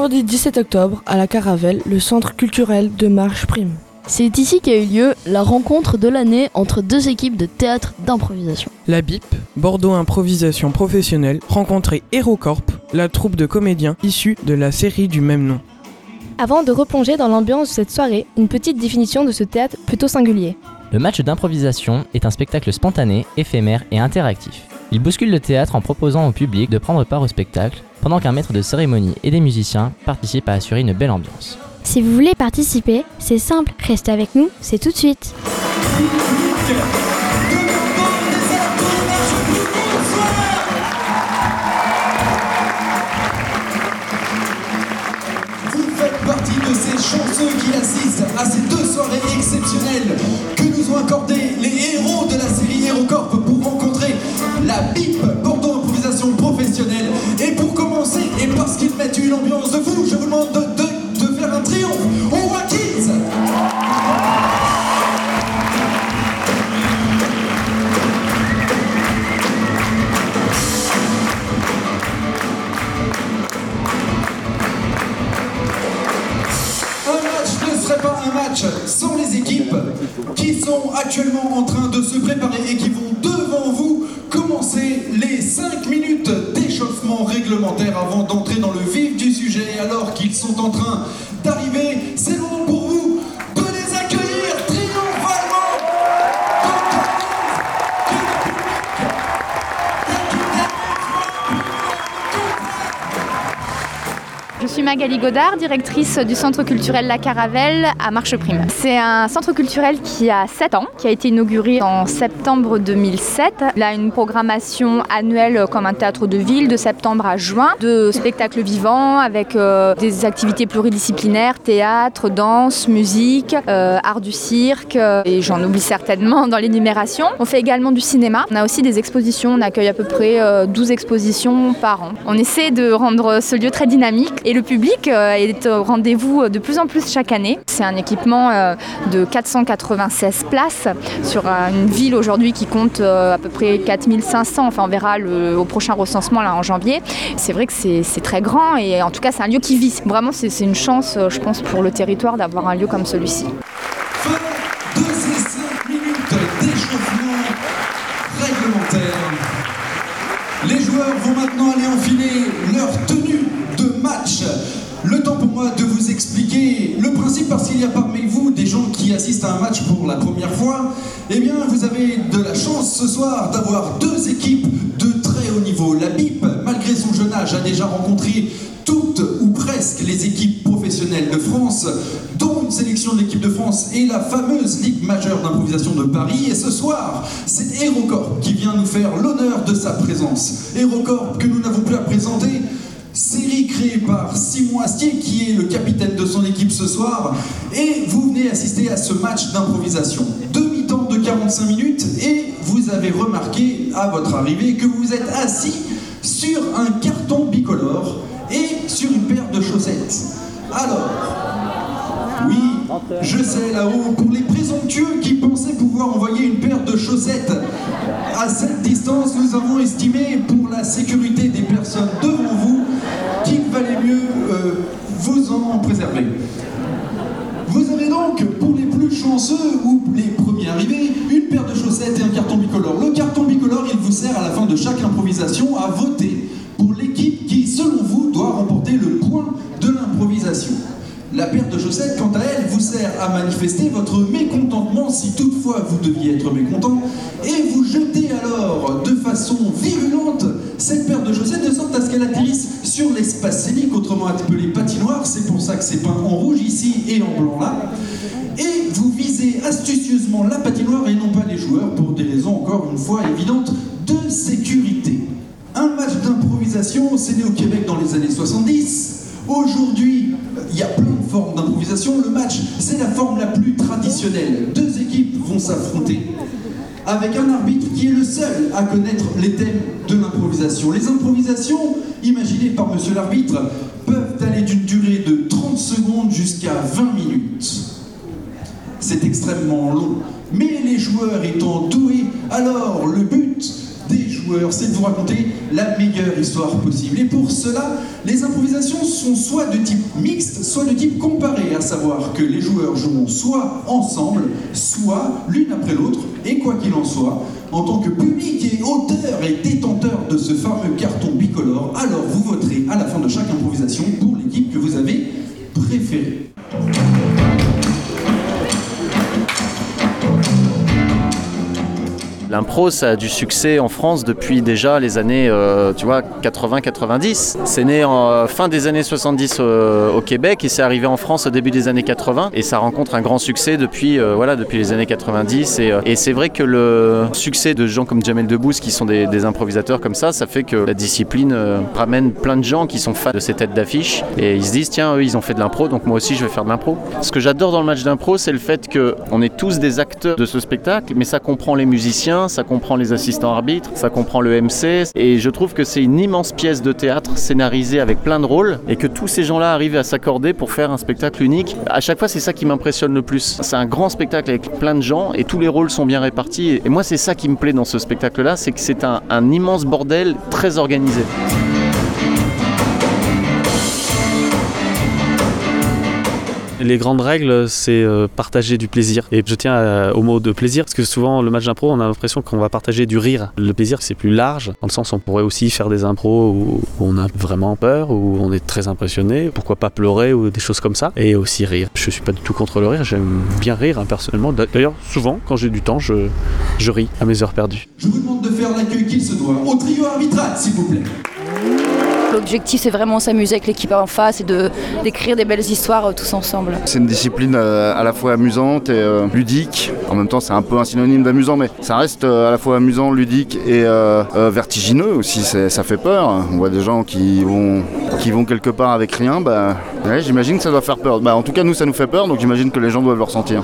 vendredi 17 octobre à la Caravelle, le centre culturel de Marche Prime. C'est ici qu'a eu lieu la rencontre de l'année entre deux équipes de théâtre d'improvisation. La BIP, Bordeaux Improvisation Professionnelle, rencontrait HeroCorp, la troupe de comédiens issue de la série du même nom. Avant de replonger dans l'ambiance de cette soirée, une petite définition de ce théâtre plutôt singulier. Le match d'improvisation est un spectacle spontané, éphémère et interactif. Il bouscule le théâtre en proposant au public de prendre part au spectacle, pendant qu'un maître de cérémonie et des musiciens participent à assurer une belle ambiance. Si vous voulez participer, c'est simple, restez avec nous, c'est tout de suite. Alors qu'ils sont en train d'arriver, c'est le moment pour suis Magali Godard, directrice du centre culturel La Caravelle à Marche Prime. C'est un centre culturel qui a 7 ans, qui a été inauguré en septembre 2007. Il a une programmation annuelle comme un théâtre de ville de septembre à juin, de spectacles vivants avec euh, des activités pluridisciplinaires, théâtre, danse, musique, euh, art du cirque euh, et j'en oublie certainement dans l'énumération. On fait également du cinéma. On a aussi des expositions, on accueille à peu près euh, 12 expositions par an. On essaie de rendre ce lieu très dynamique et public euh, est au rendez-vous de plus en plus chaque année. C'est un équipement euh, de 496 places sur euh, une ville aujourd'hui qui compte euh, à peu près 4500. Enfin, on verra le- au prochain recensement là en janvier. C'est vrai que c'est très grand et en tout cas, c'est un lieu qui vit. Vraiment, c'est une chance, euh, je pense, pour le territoire d'avoir un lieu comme celui-ci. Fin de ces 5 minutes d'échauffement réglementaire. Les joueurs vont maintenant aller enfiler leur tenue de match. Le temps pour de vous expliquer le principe parce qu'il y a parmi vous des gens qui assistent à un match pour la première fois. Eh bien, vous avez de la chance ce soir d'avoir deux équipes de très haut niveau. La BIP, malgré son jeune âge, a déjà rencontré toutes ou presque les équipes professionnelles de France, dont une sélection de l'équipe de France et la fameuse Ligue majeure d'improvisation de Paris. Et ce soir, c'est HeroCorp qui vient nous faire l'honneur de sa présence. HeroCorp que nous n'avons plus à présenter. Série créée par Simon Astier, qui est le capitaine de son équipe ce soir. Et vous venez assister à ce match d'improvisation. Demi-temps de 45 minutes, et vous avez remarqué à votre arrivée que vous êtes assis sur un carton bicolore et sur une paire de chaussettes. Alors, oui, je sais là-haut, pour les présomptueux qui pensaient pouvoir envoyer une paire de chaussettes à cette distance, nous avons estimé pour la sécurité des personnes vous qu'il valait mieux euh, vous Vous avez donc, pour les plus chanceux ou les premiers arrivés, une paire de chaussettes et un carton bicolore. Le carton bicolore, il vous sert à la fin de chaque improvisation à voter pour l'équipe qui, selon vous, doit remporter le point de l'improvisation. La paire de chaussettes, quant à elle, vous sert à manifester votre mécontentement si toutefois vous deviez être mécontent, et vous jetez alors de façon virulente cette paire de chaussettes de sorte à ce qu'elle atterrisse sur l'espace scénique, autrement appelé patinoire, c'est pour ça que c'est peint en rouge ici et en blanc là. Et vous visez astucieusement la patinoire et non pas les joueurs pour des raisons encore une fois évidentes de sécurité. Un match d'improvisation, c'est né au Québec dans les années 70. Aujourd'hui, il y a plein de formes d'improvisation. Le match, c'est la forme la plus traditionnelle. Deux équipes vont s'affronter avec un arbitre qui est le seul à connaître les thèmes de l'improvisation. Les improvisations, imaginées par monsieur l'arbitre, peuvent aller d'une durée de 30 secondes jusqu'à 20 minutes. C'est extrêmement long. Mais les joueurs étant doués, alors le but des joueurs, c'est de vous raconter la meilleure histoire possible. Et pour cela, les improvisations sont soit de type mixte, soit de type comparé, à savoir que les joueurs joueront soit ensemble, soit l'une après l'autre, et quoi qu'il en soit, en tant que public et auteur et détenteur de ce fameux carton bicolore, alors vous voterez à la fin de chaque improvisation pour l'équipe que vous avez préférée. L'impro, ça a du succès en France depuis déjà les années, euh, tu vois, 80-90. C'est né en euh, fin des années 70 euh, au Québec et c'est arrivé en France au début des années 80 et ça rencontre un grand succès depuis, voilà, depuis les années 90. Et, c'est vrai que le succès de gens comme Jamel Debbouze qui sont des, des improvisateurs comme ça, ça fait que la discipline ramène plein de gens qui sont fans de ces têtes d'affiche et ils se disent tiens, eux ils ont fait de l'impro donc moi aussi je vais faire de l'impro. Ce que j'adore dans le match d'impro, c'est le fait qu'on est tous des acteurs de ce spectacle, mais ça comprend les musiciens, ça comprend les assistants arbitres, ça comprend le MC. Et je trouve que c'est une immense pièce de théâtre scénarisée avec plein de rôles et que tous ces gens-là arrivent à s'accorder pour faire un spectacle unique. À chaque fois, c'est ça qui m'impressionne le plus. C'est un grand spectacle avec plein de gens et tous les rôles sont bien répartis. Et moi, c'est ça qui me plaît dans ce spectacle-là, c'est que c'est un, un immense bordel très organisé. Les grandes règles, c'est euh, partager du plaisir. Et je tiens à- au mot de plaisir, parce que souvent, le match d'impro, on a l'impression qu'on va partager du rire. Le plaisir, c'est plus large, dans le sens on pourrait aussi faire des impros où on a vraiment peur, où on est très impressionné, pourquoi pas pleurer ou des choses comme ça, et aussi rire. Je suis pas du tout contre le rire, j'aime bien rire hein, personnellement. D'ailleurs, souvent, quand j'ai du temps, je, je ris à mes heures perdues. Je vous demande de faire l'accueil qu'il se doit au trio arbitral, s'il vous plaît. L'objectif, c'est vraiment s'amuser avec l'équipe en face et de d'écrire des belles histoires euh, tous ensemble. C'est une discipline euh, à la fois amusante et euh, ludique. En même temps, c'est un peu un synonyme d'amusant, mais ça reste euh, à la fois amusant, ludique et euh, euh, vertigineux aussi. Ça fait peur. On voit des gens qui vont, qui vont quelque part avec rien. Bah, ouais, j'imagine que ça doit faire peur. Bah, en tout cas, nous, ça nous fait peur, donc j'imagine que les gens doivent le ressentir.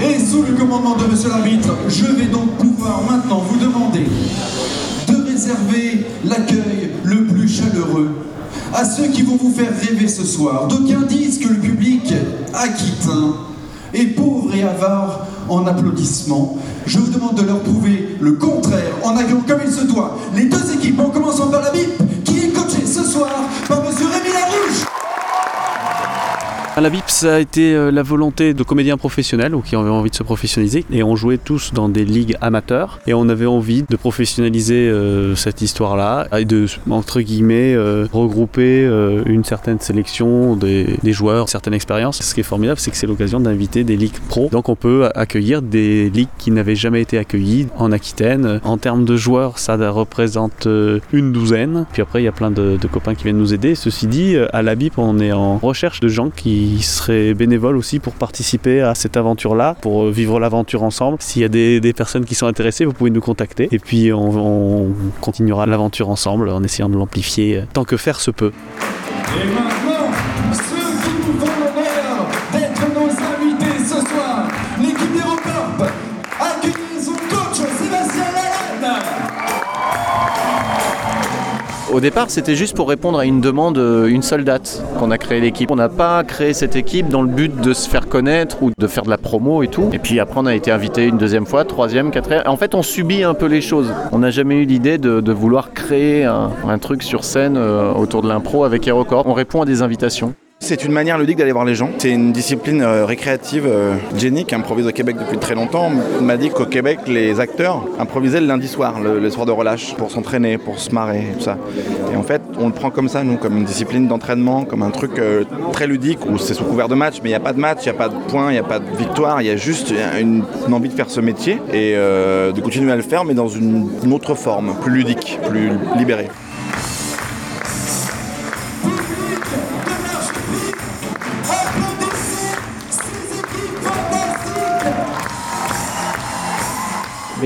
Et sous le commandement de monsieur l'arbitre, je vais donc pouvoir maintenant vous demander de réserver l'accueil à ceux qui vont vous faire rêver ce soir. D'aucuns disent que le public aquitain est pauvre et avare en applaudissements. Je vous demande de leur prouver le contraire en accueillant comme il se doit les deux équipes, en commençant par la BIP, qui est coachée ce soir la BIP, ça a été euh, la volonté de comédiens professionnels ou qui avaient envie de se professionnaliser. Et on jouait tous dans des ligues amateurs. Et on avait envie de professionnaliser euh, cette histoire-là et de, entre guillemets, euh, regrouper une certaine sélection des, joueurs, une certaine expérience. Ce qui est formidable, c'est que c'est l'occasion d'inviter des ligues pro. Donc on peut accueillir des ligues qui n'avaient jamais été accueillies en Aquitaine. En termes de joueurs, ça représente une douzaine. Puis après, il y a plein de, copains qui viennent nous aider. Ceci dit, à la BIP, on est en recherche de gens qui seraient bénévoles aussi pour participer à cette aventure-là, pour euh, vivre l'aventure ensemble. S'il y a des, personnes qui sont intéressées, vous pouvez nous contacter. Et puis on, on continuera l'aventure ensemble en essayant de l'amplifier euh, tant que faire se peut. Au départ, c'était juste pour répondre à une demande, euh, une seule date qu'on a créé l'équipe. On n'a pas créé cette équipe dans le but de se faire connaître ou de faire de la promo et tout. Et puis après, on a été invité une deuxième fois, troisième, quatrième. En fait, on subit un peu les choses. On n'a jamais eu l'idée de, vouloir créer un, truc sur scène euh, autour de l'impro avec Aerocorp. On répond à des invitations. C'est une manière ludique d'aller voir les gens. C'est une discipline euh, récréative. euh, Jenny, qui improvise au Québec depuis très longtemps, m'a dit qu'au Québec, les acteurs improvisaient le lundi soir, le, soir de relâche, pour s'entraîner, pour se marrer, tout ça. Et en fait, on le prend comme ça, nous, comme une discipline d'entraînement, comme un truc euh, très ludique, où c'est sous couvert de match, mais il n'y a pas de match, il n'y a pas de points, il n'y a pas de victoire, il y a juste une, envie de faire ce métier et euh, de continuer à le faire, mais dans une autre forme, plus ludique, plus libérée.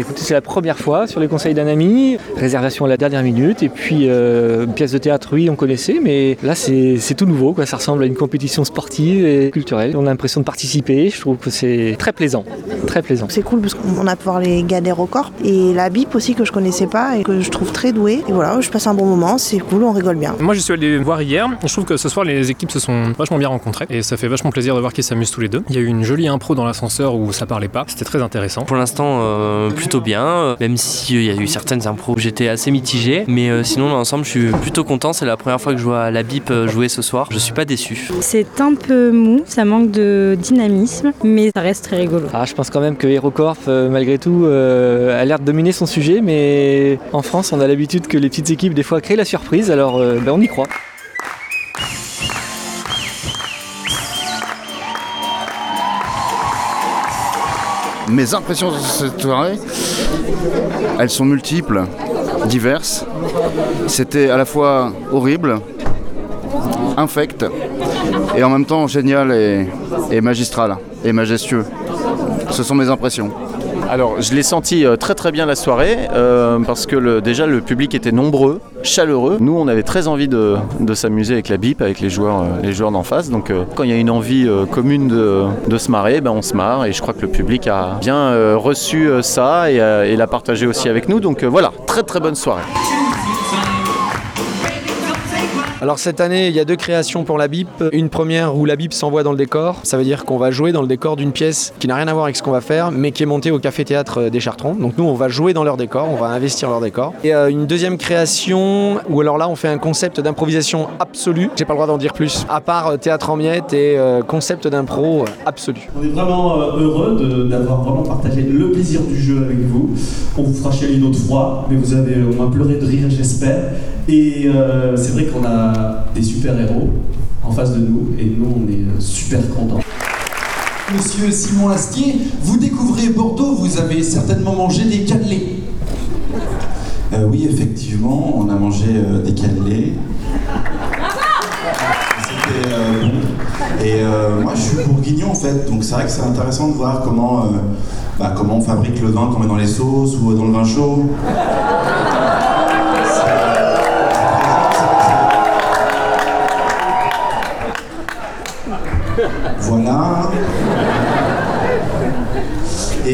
Écoutez, c'est la première fois sur les conseils d'un ami, réservation à la dernière minute, et puis euh, pièce de théâtre, oui, on connaissait, mais là c'est c'est tout nouveau, quoi. ça ressemble à une compétition sportive et culturelle. On a l'impression de participer, je trouve que c'est très plaisant, très plaisant. C'est cool parce qu'on a pu voir les gars d'Aérocorp et la BIP aussi que je connaissais pas et que je trouve très douée. Et voilà, je passe un bon moment, c'est cool, on rigole bien. Moi, je suis allé voir hier. Je trouve que ce soir, les équipes se sont vachement bien rencontrées et ça fait vachement plaisir de voir qu'ils s'amusent tous les deux. Il y a eu une jolie impro dans l'ascenseur où ça parlait pas. C'était très intéressant. Pour l'instant, euh, plus plutôt bien, euh, même s'il y a eu certaines impros où j'étais assez mitigé. Mais euh, sinon, dans l'ensemble, je suis plutôt content. C'est la première fois que je vois la BIP euh, jouer ce soir. Je suis pas déçu. C'est un peu mou, ça manque de dynamisme, mais ça reste très rigolo. Ah, je pense quand même que HeroCorp, euh, malgré tout, euh, a l'air de dominer son sujet, mais en France, on a l'habitude que les petites équipes, des fois, créent la surprise, alors euh, ben, on y croit. Mes impressions de cette soirée, elles sont multiples, diverses. C'était à la fois horrible, infect, et en même temps génial et, et magistral et majestueux. Ce sont mes impressions. Alors, je l'ai senti euh, très très bien la soirée euh, parce que déjà le public était nombreux, chaleureux. Nous, on avait très envie de, s'amuser avec la BIP, avec les joueurs, euh, d'en face. Donc, quand il y a une envie commune de, se marrer, ben, on se marre. Et je crois que le public a bien reçu ça et, et l'a partagé aussi avec nous. Donc voilà, très très bonne soirée. Alors cette année, il y a deux créations pour la BIP. Une première où la BIP s'envoie dans le décor. Ça veut dire qu'on va jouer dans le décor d'une pièce qui n'a rien à voir avec ce qu'on va faire, mais qui est montée au café-théâtre des Chartrons. Donc nous, on va jouer dans leur décor, on va investir leur décor. Et euh, une deuxième création où alors là, on fait un concept d'improvisation absolue. J'ai pas le droit d'en dire plus. À part euh, théâtre en miettes et euh, concept d'impro absolu. On est vraiment heureux d'avoir vraiment partagé le plaisir du jeu avec vous. On vous fera chialer une autre fois, mais vous avez au moins pleuré de rire, j'espère. Et c'est vrai qu'on a des super-héros en face de nous, et nous, on est euh, super contents. Monsieur Simon Astier, vous découvrez Bordeaux, vous avez certainement mangé des cannelés. Euh, oui, effectivement, on a mangé euh, des cannelés. C'était euh, bon. Et euh, moi, je suis bourguignon en fait, donc c'est vrai que c'est intéressant de voir comment, euh, bah, comment on fabrique le vin qu'on met dans les sauces ou dans le vin chaud.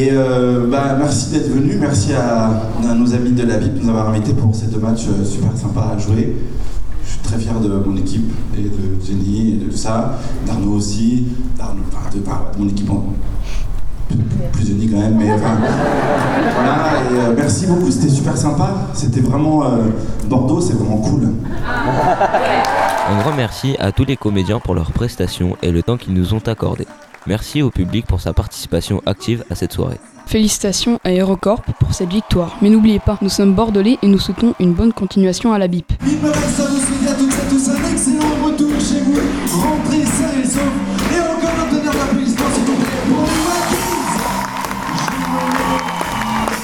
Et euh, bah, merci d'être venu, merci à, nos amis de la BIP de nous avoir invités pour ces deux matchs euh, super sympas à jouer. Je suis très fier de mon équipe et de Jenny et de ça, d'Arnaud aussi, d'Arnaud, enfin, de, mon équipe en plus Jenny quand même, mais voilà. Et euh, merci beaucoup, c'était super sympa. C'était vraiment Bordeaux, c'est vraiment cool. Un grand merci à tous les comédiens pour leurs prestations et le temps qu'ils nous ont accordé. Merci au public pour sa participation active à cette soirée. Félicitations à HeroCorp pour cette victoire. Mais n'oubliez pas, nous sommes bordelais et nous souhaitons une bonne continuation à la BIP. Vive Alexa, vous souhaite à toutes et à tous un excellent retour chez vous. Rentrez sains et saufs. Et encore un tonnerre d'applaudissements, s'il vous plaît, pour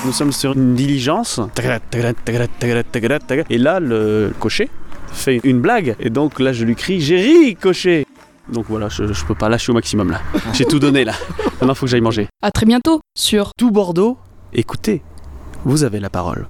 les Nous sommes sur une diligence. Et là, le cocher fait une blague. Et donc là, je lui crie J'ai ri, cocher Donc voilà, je, je peux pas lâcher au maximum là. J'ai tout donné là. Maintenant, faut que j'aille manger. À très bientôt sur Tout Bordeaux, écoutez, vous avez la parole.